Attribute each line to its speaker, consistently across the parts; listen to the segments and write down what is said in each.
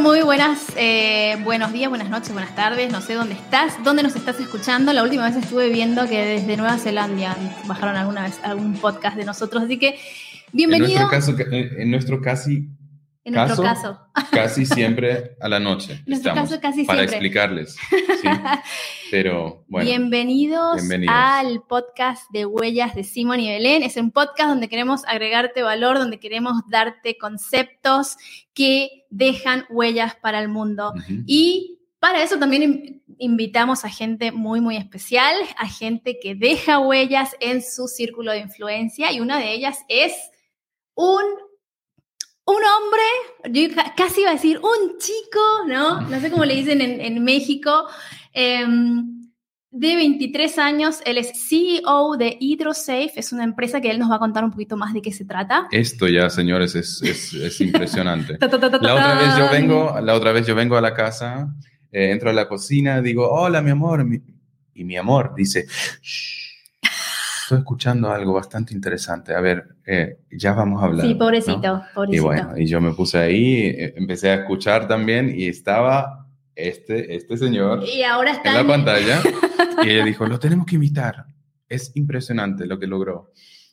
Speaker 1: Muy, buenas, eh, buenos días, buenas noches, buenas tardes. No sé dónde estás, dónde nos estás escuchando. La última vez estuve viendo que desde Nueva Zelanda bajaron alguna vez algún podcast de nosotros. Así que, bienvenido.
Speaker 2: En nuestro, caso, en nuestro casi
Speaker 1: en nuestro caso.
Speaker 2: Casi siempre a la noche.
Speaker 1: En nuestro caso, casi
Speaker 2: para
Speaker 1: siempre.
Speaker 2: explicarles. Pero bueno.
Speaker 1: Bienvenidos, al podcast de Huellas de Simón y Belén. Es un podcast donde queremos agregarte valor, donde queremos darte conceptos que dejan huellas para el mundo. Y para eso también invitamos a gente muy, muy especial, a gente que deja huellas en su círculo de influencia. Y una de ellas es un un hombre, yo casi iba a decir un chico, ¿no? No sé cómo le dicen en, México, em, de 23 años. Él es CEO de HydroSafe, es una empresa que él nos va a contar un poquito más de qué se trata.
Speaker 2: Esto ya, señores, es, es, impresionante. la, otra vez yo vengo, la otra vez yo vengo a la casa, eh, entro a la cocina, digo, hola, mi amor, y mi amor dice, Shh estoy escuchando algo bastante interesante. A ver, eh, ya vamos a hablar.
Speaker 1: Sí, pobrecito, pobrecito.
Speaker 2: Y bueno, y yo me puse ahí, eh, empecé a escuchar también y estaba este, este señor
Speaker 1: y ahora está
Speaker 2: en la pantalla y ella dijo, lo tenemos que invitar. Es impresionante lo que logró.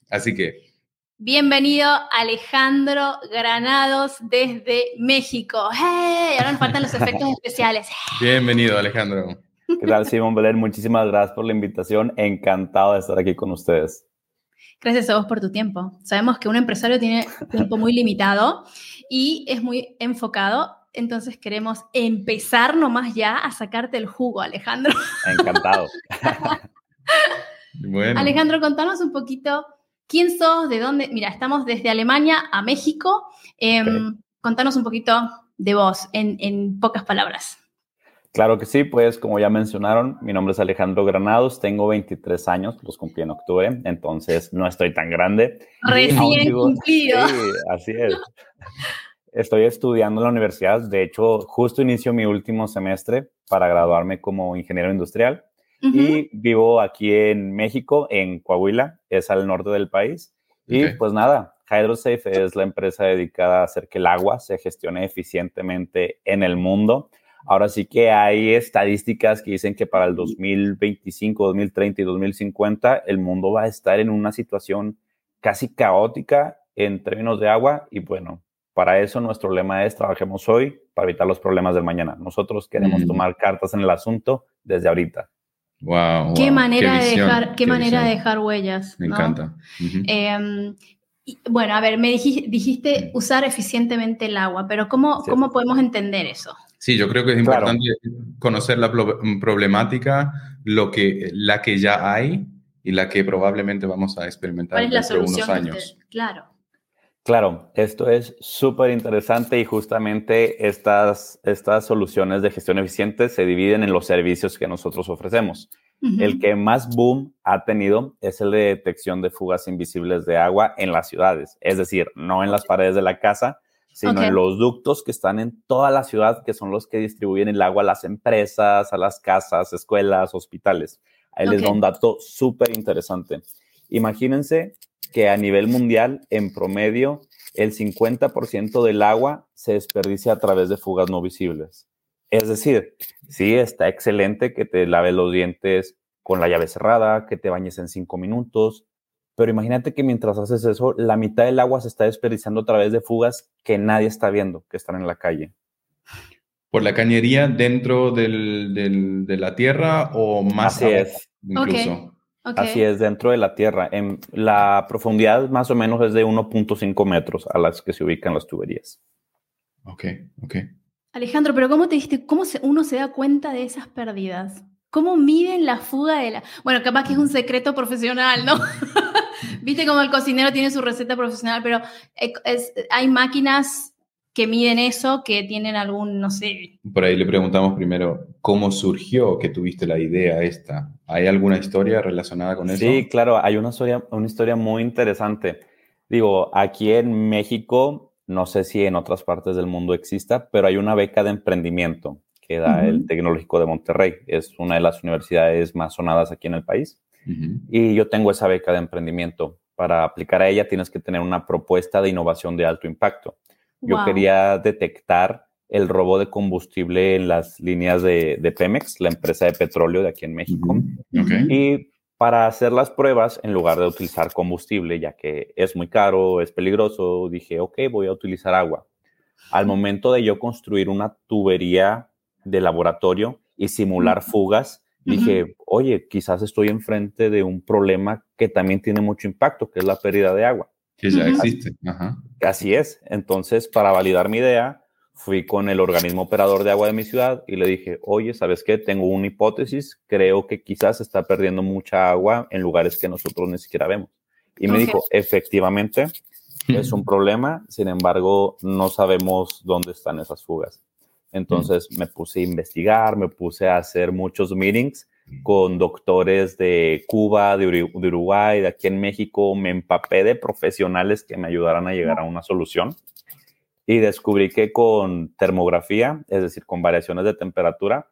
Speaker 2: Así que...
Speaker 1: Bienvenido Alejandro Granados desde México. ¡Hey! Ahora nos faltan los efectos especiales.
Speaker 2: Bienvenido Alejandro.
Speaker 3: ¿Qué tal, Simón Belén? Muchísimas gracias por la invitación. Encantado de estar aquí con ustedes.
Speaker 1: Gracias a vos por tu tiempo. Sabemos que un empresario tiene tiempo muy limitado y es muy enfocado. Entonces queremos empezar nomás ya a sacarte el jugo, Alejandro.
Speaker 3: Encantado.
Speaker 2: bueno.
Speaker 1: Alejandro, contanos un poquito quién sos, de dónde. Mira, estamos desde Alemania a México. Em, contanos un poquito de vos en, en pocas palabras.
Speaker 3: Claro que sí, pues como ya mencionaron, mi nombre es Alejandro Granados, tengo 23 años, los cumplí en octubre, entonces no estoy tan grande.
Speaker 1: Recién cumplido.
Speaker 3: Sí, así es. Estoy estudiando en la universidad, de hecho, justo inicio mi último semestre para graduarme como ingeniero industrial y vivo aquí en México, en Coahuila, es al norte del país. Y pues nada, HydroSafe es la empresa dedicada a hacer que el agua se gestione eficientemente en el mundo Ahora sí que hay estadísticas que dicen que para el 2025, 2030 y 2050 el mundo va a estar en una situación casi caótica en términos de agua y bueno, para eso nuestro lema es trabajemos hoy para evitar los problemas del mañana. Nosotros queremos mm. tomar cartas en el asunto desde ahorita.
Speaker 2: Wow,
Speaker 1: qué manera de dejar, qué, manera de dejar huellas.
Speaker 2: Me encanta.
Speaker 1: Em, bueno, a ver, me dijiste, usar eficientemente el agua, pero ¿cómo, ¿cómo podemos entender eso?
Speaker 2: Sí, yo creo que es importante conocer la problemática, lo que, la que ya hay y la que probablemente vamos a experimentar dentro de unos años.
Speaker 1: Claro.
Speaker 3: Claro, esto es súper interesante y justamente estas, estas soluciones de gestión eficiente se dividen en los servicios que nosotros ofrecemos. El que más boom ha tenido es el de detección de fugas invisibles de agua en las ciudades, es decir, no en las paredes de la casa, sino en los ductos que están en toda la ciudad, que son los que distribuyen el agua a las empresas, a las casas, escuelas, hospitales. Ahí les da un dato súper interesante. Imagínense que a nivel mundial, en promedio, el 50% del agua se desperdicia a través de fugas no visibles. Es decir, sí, está excelente que te laves los dientes con la llave cerrada, que te bañes en cinco minutos, pero imagínate que mientras haces eso, la mitad del agua se está desperdiciando a través de fugas que nadie está viendo, que están en la calle.
Speaker 2: ¿Por la cañería dentro de la tierra o más
Speaker 3: Así es.
Speaker 2: incluso?
Speaker 3: Así es, dentro de la tierra. En la profundidad más o menos es de 1.5 metros a las que se ubican las tuberías.
Speaker 2: Ok, ok.
Speaker 1: Alejandro, pero ¿cómo te diste, cómo uno se da cuenta de esas pérdidas? ¿Cómo miden la fuga de la...? Bueno, capaz que es un secreto profesional, ¿no? Viste como el cocinero tiene su receta profesional, pero eh, hay máquinas que miden eso, que tienen algún, no sé.
Speaker 2: Por ahí le preguntamos primero, ¿cómo surgió que tuviste la idea esta? ¿Hay alguna historia relacionada con eso?
Speaker 3: Sí, claro, hay una historia, una historia muy interesante. Digo, aquí en México, no sé si en otras partes del mundo exista, pero hay una beca de emprendimiento que da el Tecnológico de Monterrey. Es una de las universidades más sonadas aquí en el país. Y yo tengo esa beca de emprendimiento. Para aplicar a ella tienes que tener una propuesta de innovación de alto impacto. Yo quería detectar el robo de combustible en las líneas de, Pemex, la empresa de petróleo de aquí en México. Y para hacer las pruebas, en lugar de utilizar combustible, ya que es muy caro, es peligroso, dije, ok, voy a utilizar agua. Al momento de yo construir una tubería de laboratorio y simular fugas, dije, oye, quizás estoy enfrente de un problema que también tiene mucho impacto, que es la pérdida de agua.
Speaker 2: Que ya existe.
Speaker 3: Así es. Entonces, para validar mi idea, fui con el organismo operador de agua de mi ciudad y le dije, oye, ¿sabes qué? Tengo una hipótesis, creo que quizás está perdiendo mucha agua en lugares que nosotros ni siquiera vemos. Y me dijo, efectivamente, es un problema, sin embargo, no sabemos dónde están esas fugas. Entonces me puse a investigar, me puse a hacer muchos meetings con doctores de Cuba, de, Uruguay, de aquí en México. Me empapé de profesionales que me ayudaran a llegar a una solución. Y descubrí que con termografía, es decir, con variaciones de temperatura,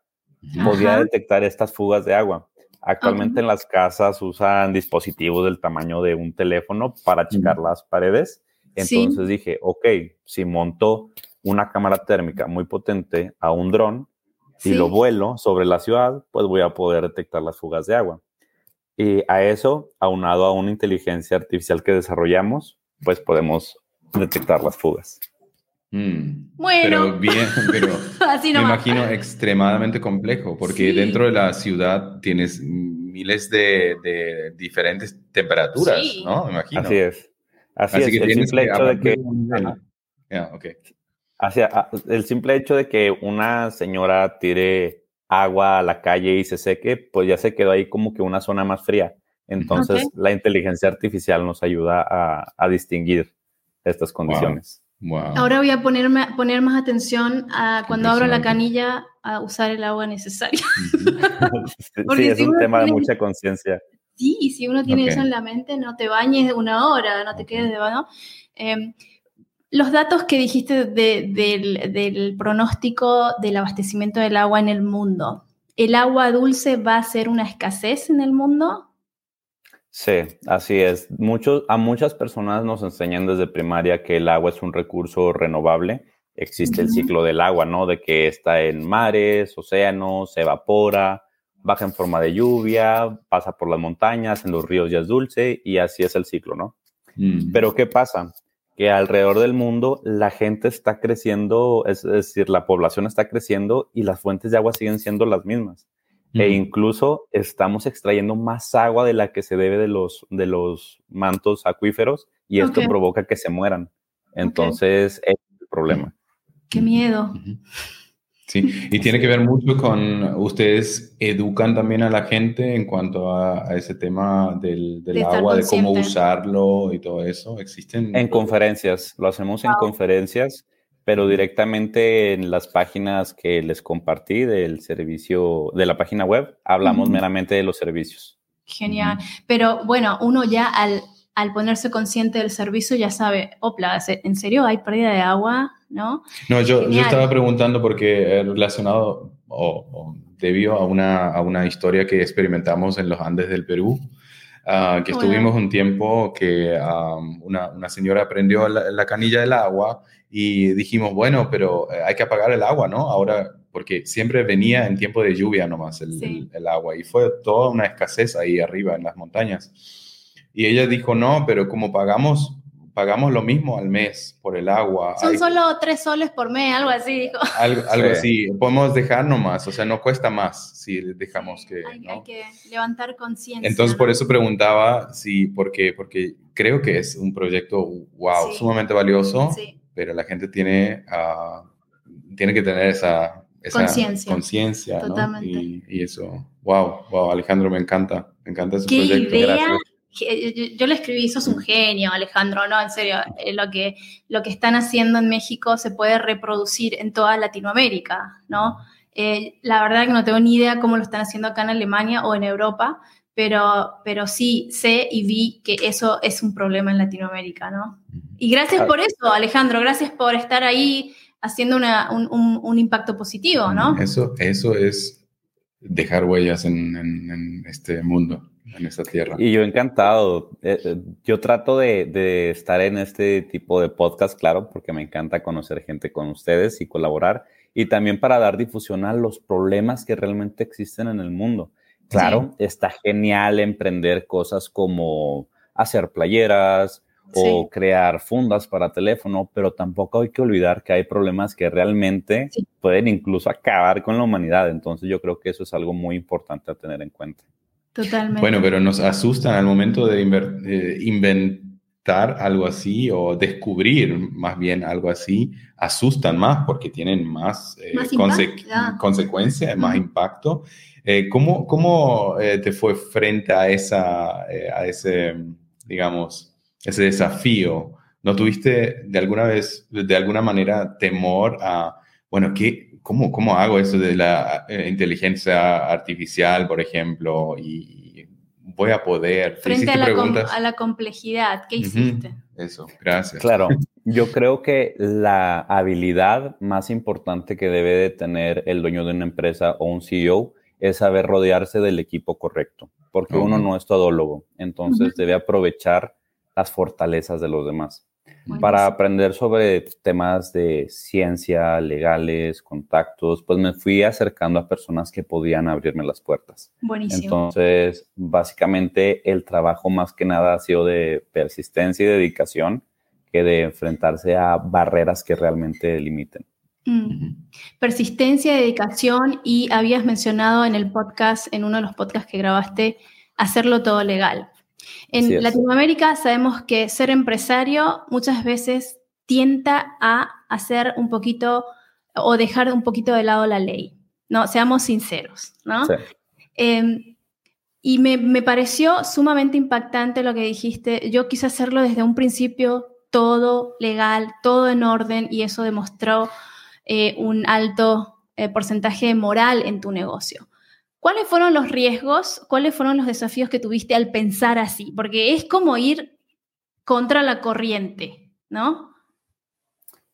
Speaker 3: podía detectar estas fugas de agua. Actualmente en las casas usan dispositivos del tamaño de un teléfono para checar las paredes. Entonces dije, ok, si monto una cámara térmica muy potente a un dron y lo vuelo sobre la ciudad, pues voy a poder detectar las fugas de agua. Y a eso, aunado a una inteligencia artificial que desarrollamos, pues podemos detectar las fugas.
Speaker 2: Mm. bueno. Pero bien, pero me imagino extremadamente complejo, porque dentro de la ciudad tienes miles de, diferentes temperaturas, ¿no? Me imagino.
Speaker 3: Así es. Así, es. el simple hecho de que...
Speaker 2: okay
Speaker 3: el simple hecho de que una señora tire agua a la calle y se seque, pues ya se quedó ahí como que una zona más fría. Entonces, la inteligencia artificial nos ayuda a, distinguir estas condiciones.
Speaker 1: Ahora voy a ponerme, poner más atención a cuando abro la canilla a usar el agua necesaria.
Speaker 3: sí, es un tema de mucha conciencia.
Speaker 1: Sí, si uno tiene eso en la mente, no te bañes una hora, no te quedes de baño. Eh, los datos que dijiste del, pronóstico del abastecimiento del agua en el mundo, ¿el agua dulce va a ser una escasez en el mundo?
Speaker 3: Sí, así es. Muchos, a muchas personas nos enseñan desde primaria que el agua es un recurso renovable. Existe el ciclo del agua, ¿no? De que está en mares, océanos, se evapora, baja en forma de lluvia, pasa por las montañas, en los ríos ya es dulce y así es el ciclo, ¿no? Mm. Pero ¿qué pasa? Que alrededor del mundo la gente está creciendo, es, decir, la población está creciendo y las fuentes de agua siguen siendo las mismas. E incluso estamos extrayendo más agua de la que se debe de los, de los mantos acuíferos y esto provoca que se mueran. Entonces, es el problema.
Speaker 1: Qué miedo.
Speaker 2: Sí, y tiene que ver mucho con, ustedes educan también a la gente en cuanto a, ese tema del, agua, de cómo usarlo y todo eso. ¿Existen?
Speaker 3: En conferencias, lo hacemos en conferencias, pero directamente en las páginas que les compartí del servicio, de la página web, hablamos meramente de los servicios.
Speaker 1: Genial, pero bueno, uno ya al, al ponerse consciente del servicio ya sabe, opla, ¿en serio hay pérdida de agua? ¿No?
Speaker 2: No, yo, yo estaba preguntando porque relacionado o, debido a una, a una, historia que experimentamos en los Andes del Perú, ah, que estuvimos un tiempo que una, una, señora prendió la, canilla del agua y dijimos, bueno, pero eh, hay que apagar el agua, ¿no? Ahora, porque siempre venía en tiempo de lluvia nomás el, el agua y fue toda una escasez ahí arriba en las montañas. Y ella dijo, no, pero como pagamos pagamos lo mismo al mes por el agua.
Speaker 1: Son solo tres soles por mes, algo así, dijo.
Speaker 2: Algo, así, podemos dejar nomás, o sea, no cuesta más si dejamos que...
Speaker 1: Hay, hay que levantar conciencia.
Speaker 2: Entonces, por eso preguntaba, sí, porque, porque creo que es un proyecto, wow, sumamente valioso, pero la gente tiene, uh, tiene que tener esa... conciencia. Totalmente. Y, y, eso, wow, wow, Alejandro, me encanta, me encanta ese proyecto. Gracias
Speaker 1: yo le escribí, sos un genio, Alejandro, no, en serio, eh, lo que, lo que están haciendo en México se puede reproducir en toda Latinoamérica, ¿no? Eh, la verdad que no tengo ni idea cómo lo están haciendo acá en Alemania o en Europa, pero, pero sí sé y vi que eso es un problema en Latinoamérica, ¿no? Y gracias por eso, Alejandro, gracias por estar ahí haciendo un, impacto positivo, ¿no?
Speaker 2: Eso, eso es dejar huellas en, en este mundo. En esta tierra.
Speaker 3: Y yo encantado. Eh, eh, yo trato de, de, estar en este tipo de podcast, claro, porque me encanta conocer gente con ustedes y colaborar. Y también para dar difusión a los problemas que realmente existen en el mundo. Claro, está genial emprender cosas como hacer playeras, o crear fundas para teléfono, pero tampoco hay que olvidar que hay problemas que realmente pueden incluso acabar con la humanidad. Entonces yo creo que eso es algo muy importante a tener en cuenta.
Speaker 1: Totalmente.
Speaker 2: Bueno, pero nos asustan al momento de inventar algo así o descubrir más bien algo así, asustan más porque tienen más, eh, consecuencias, más impacto. Eh, ¿Cómo, cómo eh, te fue frente a, esa, a ese, digamos, ese desafío? ¿No tuviste de alguna vez, de alguna manera, temor a, bueno, ¿qué, cómo, ¿cómo hago eso de la eh, inteligencia artificial, por ejemplo? Y voy a poder.
Speaker 1: Frente a la, a la, complejidad, ¿qué hiciste?
Speaker 2: Eso, gracias.
Speaker 3: Claro, yo creo que la habilidad más importante que debe de tener el dueño de una empresa o un CEO es saber rodearse del equipo correcto, porque uno no es todólogo, entonces debe aprovechar las fortalezas de los demás. Para aprender sobre temas de ciencia, legales, contactos, pues me fui acercando a personas que podían abrirme las puertas.
Speaker 1: Buenísimo.
Speaker 3: Entonces, básicamente el trabajo más que nada ha sido de persistencia y dedicación que de enfrentarse a barreras que realmente limiten.
Speaker 1: Mm. Persistencia, dedicación y habías mencionado en el podcast, en uno de los podcasts que grabaste, hacerlo todo legal. En Latinoamérica sabemos que ser empresario muchas veces tienta a hacer un poquito o dejar un poquito de lado la ley, ¿no? Seamos sinceros, ¿no? Em, y me, pareció sumamente impactante lo que dijiste. Yo quise hacerlo desde un principio todo legal, todo en orden y eso demostró eh, un alto eh, porcentaje moral en tu negocio. ¿Cuáles fueron los riesgos? ¿Cuáles fueron los desafíos que tuviste al pensar así? Porque es como ir contra la corriente, ¿no?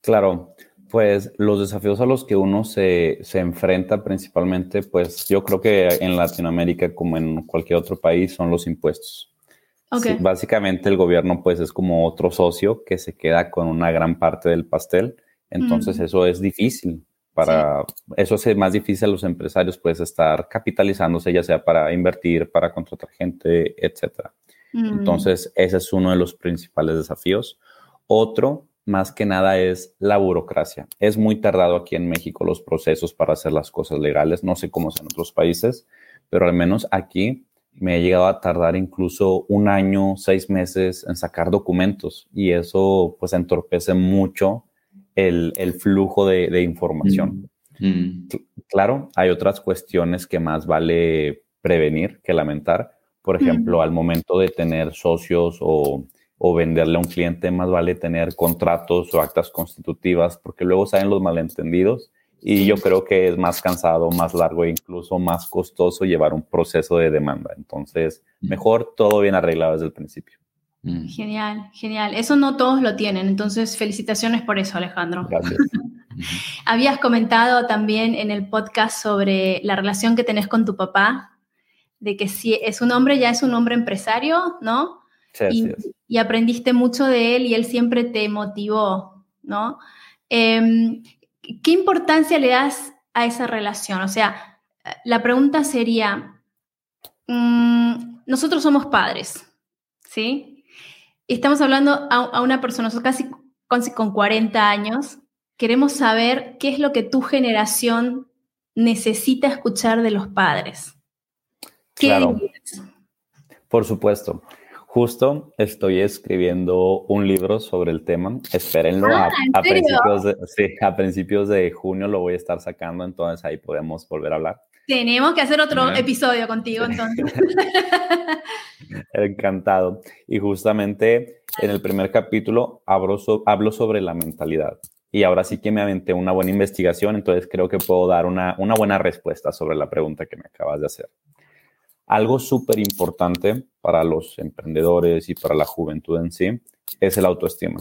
Speaker 3: Claro, pues los desafíos a los que uno se, enfrenta principalmente, pues yo creo que en Latinoamérica como en cualquier otro país son los impuestos. básicamente el gobierno pues es como otro socio que se queda con una gran parte del pastel, entonces eso es difícil para eso hace más difícil a los empresarios pues estar capitalizándose, ya sea para invertir, para contratar gente, etcétera. Mm. Entonces, ese es uno de los principales desafíos. Otro, más que nada, es la burocracia. Es muy tardado aquí en México los procesos para hacer las cosas legales. No sé cómo es en otros países, pero al menos aquí me he llegado a tardar incluso un año, seis meses en sacar documentos y eso pues entorpece mucho el, flujo de, información. Mm. Mm. Claro, hay otras cuestiones que más vale prevenir que lamentar. Por ejemplo, al momento de tener socios o, venderle a un cliente, más vale tener contratos o actas constitutivas, porque luego salen los malentendidos y yo creo que es más cansado, más largo e incluso más costoso llevar un proceso de demanda. Entonces, mejor todo bien arreglado desde el principio.
Speaker 1: Mm. Genial, genial. Eso no todos lo tienen, entonces felicitaciones por eso, Alejandro.
Speaker 3: Gracias.
Speaker 1: Habías comentado también en el podcast sobre la relación que tenés con tu papá, de que si es un hombre, ya es un hombre empresario, ¿no?
Speaker 3: Sí,
Speaker 1: y, aprendiste mucho de él y él siempre te motivó, ¿no? Em, ¿Qué importancia le das a esa relación? O sea, la pregunta sería, mm, nosotros somos padres, ¿sí? Estamos hablando a, una persona, casi, casi con 40 años, queremos saber qué es lo que tu generación necesita escuchar de los padres.
Speaker 3: ¿Qué claro. Por supuesto. Justo estoy escribiendo un libro sobre el tema. Espérenlo.
Speaker 1: Ah,
Speaker 3: a, principios de, sí, a principios de junio lo voy a estar sacando, entonces ahí podemos volver a hablar.
Speaker 1: Tenemos que hacer otro episodio contigo entonces.
Speaker 3: Encantado. Y justamente en el primer capítulo hablo, hablo, sobre la mentalidad. Y ahora sí que me aventé una buena investigación, entonces creo que puedo dar una, una buena respuesta sobre la pregunta que me acabas de hacer. Algo súper importante para los emprendedores y para la juventud en sí es el autoestima.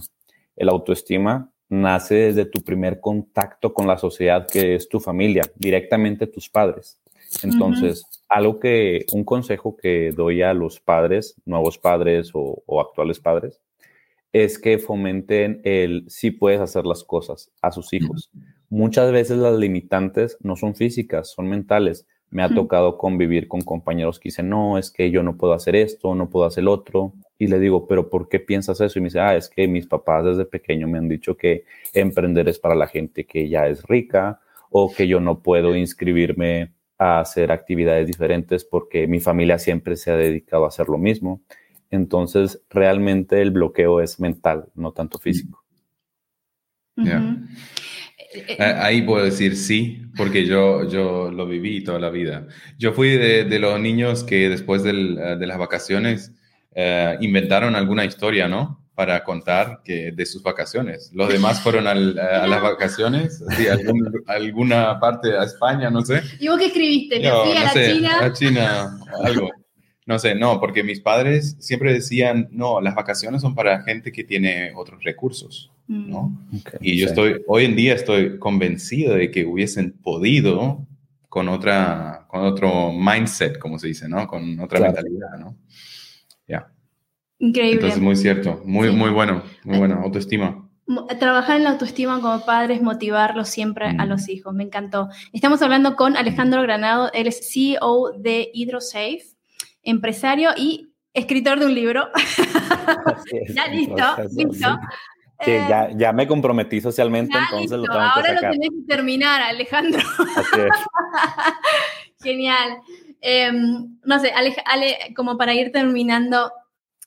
Speaker 3: El autoestima nace desde tu primer contacto con la sociedad que es tu familia, directamente tus padres. Entonces, algo que, un consejo que doy a los padres, nuevos padres o, actuales padres, es que fomenten el si puedes hacer las cosas a sus hijos. Muchas veces las limitantes no son físicas, son mentales. Me ha tocado convivir con compañeros que dicen, no, es que yo no puedo hacer esto, no puedo hacer el otro. Y le digo, pero ¿por qué piensas eso? Y me dice, ah, es que mis papás desde pequeño me han dicho que emprender es para la gente que ya es rica o que yo no puedo inscribirme a hacer actividades diferentes porque mi familia siempre se ha dedicado a hacer lo mismo. Entonces, realmente el bloqueo es mental, no tanto físico.
Speaker 2: Ahí puedo decir sí, porque yo, yo lo viví toda la vida. Yo fui de, los niños que después de las vacaciones eh, inventaron alguna historia, ¿no? Para contar que de sus vacaciones. Los demás fueron a las vacaciones, sí, alguna parte a España, no sé.
Speaker 1: ¿Y vos qué escribiste? ¿Que fui a la China?
Speaker 2: A China, algo. No sé, no, porque mis padres siempre decían, no, las vacaciones son para gente que tiene otros recursos. ¿no? Mm. y yo estoy, hoy en día estoy convencido de que hubiesen podido con otra, con otro mindset, como se dice, ¿no? Con otra mentalidad, ¿no? Ya.
Speaker 1: Increíble.
Speaker 2: Entonces, muy cierto, muy, muy bueno, muy eh, bueno, autoestima.
Speaker 1: Trabajar en la autoestima como padres, motivarlos siempre a mm. los hijos, me encantó. Estamos hablando con Alejandro Granado, él es CEO de HydroSafe, empresario y escritor de un libro. ya listo, listo.
Speaker 3: Que ya, eh, ya, me comprometí socialmente, entonces lo tengo
Speaker 1: ahora
Speaker 3: que
Speaker 1: sacar. lo tenés que terminar, Alejandro. Genial. Em, no sé, Ale, como para ir terminando,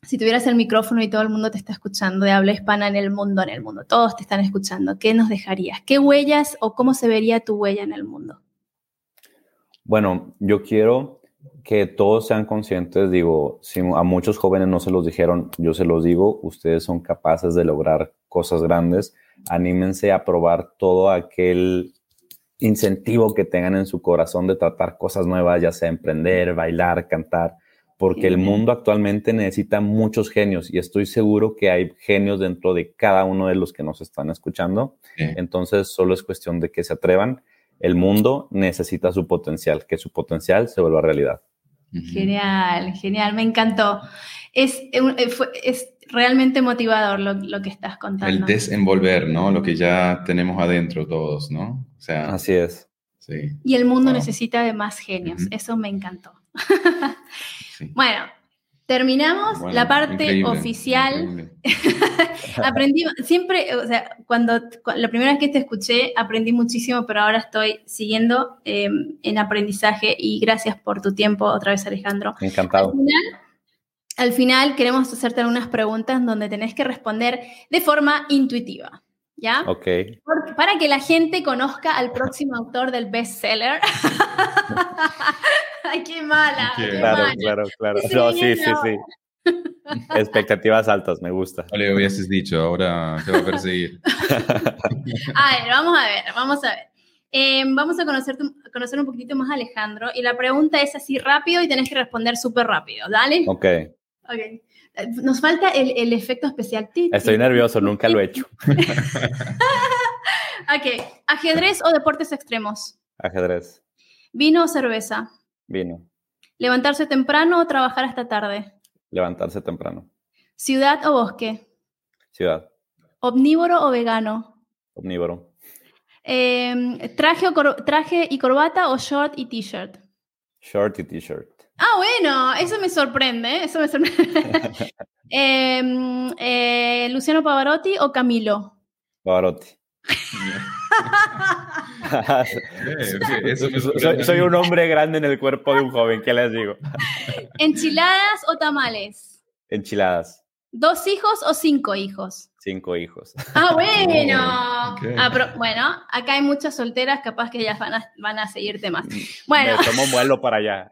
Speaker 1: si tuvieras el micrófono y todo el mundo te está escuchando de habla hispana en el mundo, en el mundo, todos te están escuchando, ¿qué nos dejarías? ¿Qué huellas o cómo se vería tu huella en el mundo?
Speaker 3: Bueno, yo quiero que todos sean conscientes, digo, si a muchos jóvenes no se los dijeron, yo se los digo, ustedes son capaces de lograr cosas grandes, anímense a probar todo aquel incentivo que tengan en su corazón de tratar cosas nuevas, ya sea emprender, bailar, cantar, porque el mundo actualmente necesita muchos genios y estoy seguro que hay genios dentro de cada uno de los que nos están escuchando. Entonces, solo es cuestión de que se atrevan. El mundo necesita su potencial, que su potencial se vuelva realidad.
Speaker 1: Genial, genial, me encantó. Es, eh, es realmente motivador lo, que estás contando.
Speaker 2: El desenvolver, ¿no? Lo que ya tenemos adentro todos, ¿no?
Speaker 3: O sea, así es.
Speaker 2: Sí.
Speaker 1: Y el mundo necesita de más genios. Eso me encantó. Bueno, terminamos la parte oficial. aprendí, siempre, o sea, cuando, la primera vez que te escuché, aprendí muchísimo, pero ahora estoy siguiendo em, en aprendizaje y gracias por tu tiempo otra vez, Alejandro.
Speaker 3: Encantado.
Speaker 1: Al final, queremos hacerte algunas preguntas donde tenés que responder de forma intuitiva. ¿Ya?
Speaker 3: Ok.
Speaker 1: para que la gente conozca al próximo autor del bestseller. Ay, qué mala.
Speaker 3: claro, claro, claro, sí, sí, sí. Expectativas altas, me gusta.
Speaker 2: No le hubieses dicho, ahora te va a perseguir.
Speaker 1: a ver, vamos a ver, vamos a ver. Em, vamos a conocer, conocer un poquito más a Alejandro y la pregunta es así rápido y tenés que responder súper rápido, ¿dale?
Speaker 3: Ok.
Speaker 1: Ok. Nos falta el, el efecto especial.
Speaker 3: Estoy nervioso, nunca lo he hecho.
Speaker 1: ok. ¿Ajedrez o deportes extremos?
Speaker 3: Ajedrez.
Speaker 1: ¿Vino o cerveza?
Speaker 3: Vino.
Speaker 1: ¿Levantarse temprano o trabajar hasta tarde?
Speaker 3: Levantarse temprano.
Speaker 1: ¿Ciudad o bosque?
Speaker 3: Ciudad.
Speaker 1: ¿Omnívoro o vegano?
Speaker 3: Omnívoro.
Speaker 1: Em, ¿traje, o ¿Traje y corbata o short y t-shirt?
Speaker 3: Short y t-shirt.
Speaker 1: Ah, bueno, eso me sorprende, eso me sorprende. Em, eh, ¿Luciano Pavarotti o Camilo?
Speaker 3: Pavarotti. soy, un hombre grande en el cuerpo de un joven, ¿qué les digo?
Speaker 1: ¿Enchiladas o tamales?
Speaker 3: Enchiladas.
Speaker 1: ¿Dos hijos o cinco hijos?
Speaker 3: Cinco hijos.
Speaker 1: Ah, bueno. Ah, bueno, acá hay muchas solteras, capaz que ellas van a, van a seguirte más. Mm, bueno.
Speaker 3: Me tomo vuelo para allá.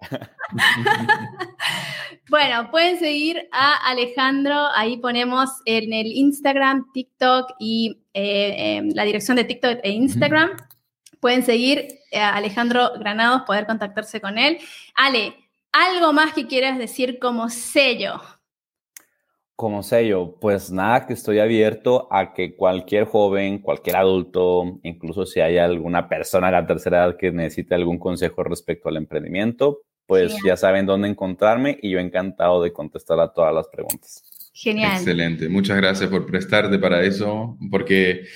Speaker 1: bueno, pueden seguir a Alejandro, ahí ponemos en el Instagram, TikTok y eh, em, la dirección de TikTok e Instagram. Pueden seguir a Alejandro Granados, poder contactarse con él. Ale, ¿algo más que quieras decir como sello?
Speaker 3: Como sello, pues nada, que estoy abierto a que cualquier joven, cualquier adulto, incluso si hay alguna persona de la tercera edad que necesite algún consejo respecto al emprendimiento, pues ya saben dónde encontrarme y yo encantado de contestar a todas las preguntas.
Speaker 1: Genial.
Speaker 2: Excelente, muchas gracias por prestarte para eso, porque,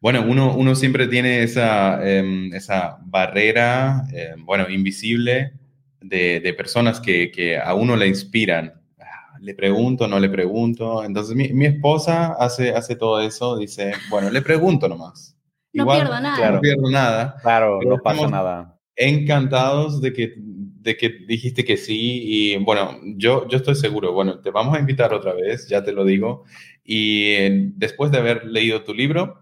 Speaker 2: bueno, uno, uno siempre tiene esa, em, esa barrera, em, bueno, invisible de, de personas que, que a uno le inspiran le pregunto, no le pregunto. Entonces mi, esposa hace, hace todo eso, dice, bueno, le pregunto nomás.
Speaker 1: No pierdo nada.
Speaker 2: no pierdo nada.
Speaker 3: Claro, no pasa nada.
Speaker 2: Encantados de que, de que dijiste que sí y bueno, yo, yo estoy seguro, bueno, te vamos a invitar otra vez, ya te lo digo, y eh, después de haber leído tu libro,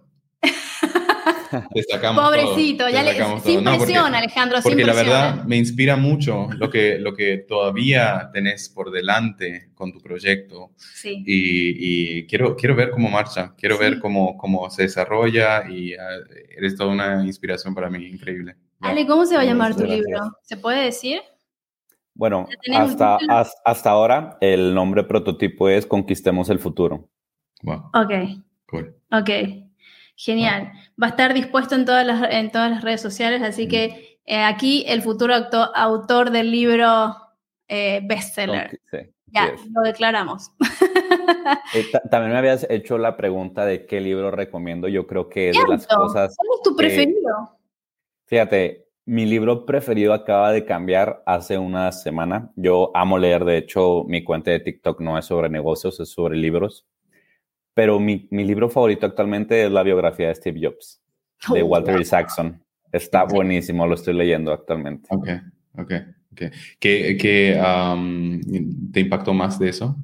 Speaker 1: Pobrecito, ya le, sin presión, Alejandro,
Speaker 2: porque la verdad me inspira mucho lo que, lo que todavía tenés por delante con tu proyecto.
Speaker 1: Sí.
Speaker 2: Y, quiero, quiero ver cómo marcha, quiero ver cómo, cómo se desarrolla y ah, eres toda una inspiración para mí, increíble.
Speaker 1: Ale, ¿cómo se va a llamar tu libro? ¿Se puede decir?
Speaker 3: Bueno, hasta, hasta ahora el nombre prototipo es Conquistemos el Futuro.
Speaker 2: Wow.
Speaker 1: Ok.
Speaker 2: Cool.
Speaker 1: Ok. Genial. Va a estar dispuesto en todas las, en todas las redes sociales, así que eh, aquí el futuro autor del libro eh, bestseller. ya, lo declaramos.
Speaker 3: Eh, también me habías hecho la pregunta de qué libro recomiendo. Yo creo que es de las cosas.
Speaker 1: ¿Cuál es tu preferido?
Speaker 3: fíjate, mi libro preferido acaba de cambiar hace una semana. Yo amo leer, de hecho, mi cuenta de TikTok no es sobre negocios, es sobre libros pero mi, mi, libro favorito actualmente es la biografía de Steve Jobs, de oh, Walter Isaacson. Está buenísimo, lo estoy leyendo actualmente.
Speaker 2: Ok, ok, ok. ¿Qué, qué te impactó más de eso?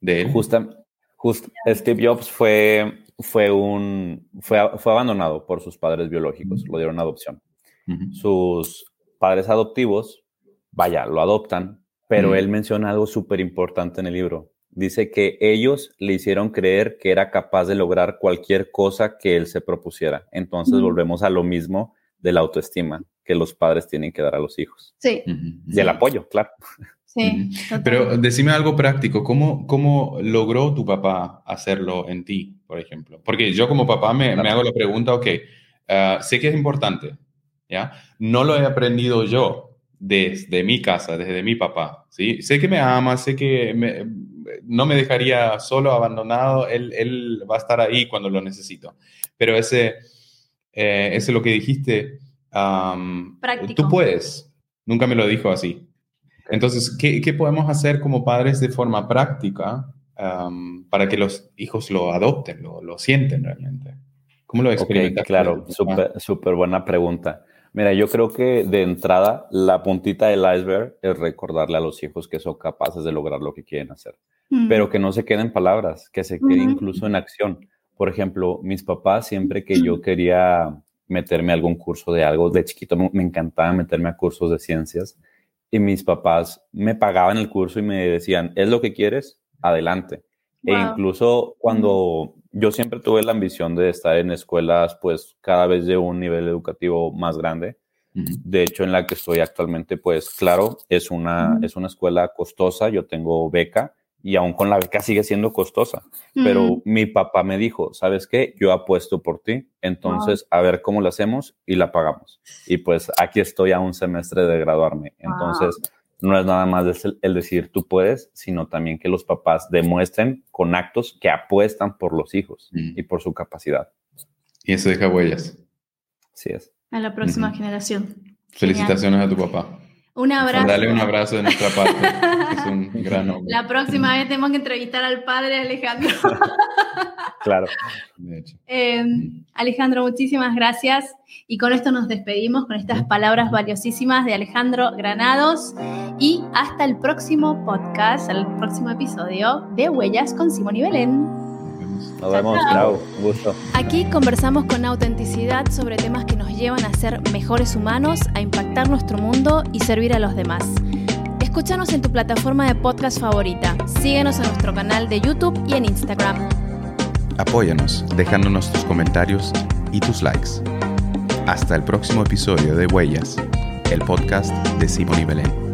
Speaker 2: De él.
Speaker 3: Justa, just, Steve Jobs fue, fue, un, fue, fue abandonado por sus padres biológicos, lo dieron adopción. Sus padres adoptivos, vaya, lo adoptan, pero él menciona algo súper importante en el libro dice que ellos le hicieron creer que era capaz de lograr cualquier cosa que él se propusiera. Entonces volvemos a lo mismo de la autoestima que los padres tienen que dar a los hijos.
Speaker 1: Sí.
Speaker 3: Y el apoyo, claro.
Speaker 1: Sí.
Speaker 2: Pero decime algo práctico, ¿Cómo, ¿cómo logró tu papá hacerlo en ti, por ejemplo? Porque yo como papá me, me hago la pregunta, ok, ah, sé que es importante, ¿ya? No lo he aprendido yo desde mi casa, desde mi papá, ¿sí? Sé que me ama, sé que me, no me dejaría solo, abandonado, él, él, va a estar ahí cuando lo necesito. Pero ese, eh, ese lo que dijiste, tú puedes, nunca me lo dijo así. Entonces, ¿qué, ¿qué, podemos hacer como padres de forma práctica para que los hijos lo adopten, lo, lo sienten realmente? ¿Cómo lo experimentas?
Speaker 3: claro, súper buena pregunta. Mira, yo creo que de entrada la puntita del iceberg es recordarle a los hijos que son capaces de lograr lo que quieren hacer, mm. pero que no se queden palabras, que se quede incluso en acción. Por ejemplo, mis papás siempre que yo quería meterme a algún curso de algo, de chiquito me encantaba meterme a cursos de ciencias y mis papás me pagaban el curso y me decían, ¿es lo que quieres? Adelante. E incluso cuando yo siempre tuve la ambición de estar en escuelas, pues cada vez de un nivel educativo más grande. De hecho, en la que estoy actualmente, pues claro, es una, es una escuela costosa, yo tengo beca y aún con la beca sigue siendo costosa. Pero mi papá me dijo, ¿sabes qué? Yo apuesto por ti, entonces a ver cómo lo hacemos y la pagamos. Y pues aquí estoy a un semestre de graduarme. Entonces no es nada más el decir tú puedes, sino también que los papás demuestren con actos que apuestan por los hijos mm. y por su capacidad.
Speaker 2: Y eso deja huellas.
Speaker 3: Así es.
Speaker 1: A la próxima generación.
Speaker 2: Felicitaciones a tu papá.
Speaker 1: Un abrazo.
Speaker 2: Dale un abrazo de nuestra parte. es un gran hombre.
Speaker 1: La próxima vez tenemos que entrevistar al padre Alejandro.
Speaker 3: claro.
Speaker 1: Em, Alejandro, muchísimas gracias. Y con esto nos despedimos con estas palabras valiosísimas de Alejandro Granados. Y hasta el próximo podcast, el próximo episodio de Huellas con Simón y Belén.
Speaker 3: Nos vemos, chao, un gusto.
Speaker 1: Aquí conversamos con autenticidad sobre temas que nos llevan a ser mejores humanos, a impactar nuestro mundo y servir a los demás. Escúchanos en tu plataforma de podcast favorita. Síguenos en nuestro canal de YouTube y en Instagram.
Speaker 2: Apóyanos dejándonos tus comentarios y tus likes. Hasta el próximo episodio de Huellas, el podcast de Simón y Belén.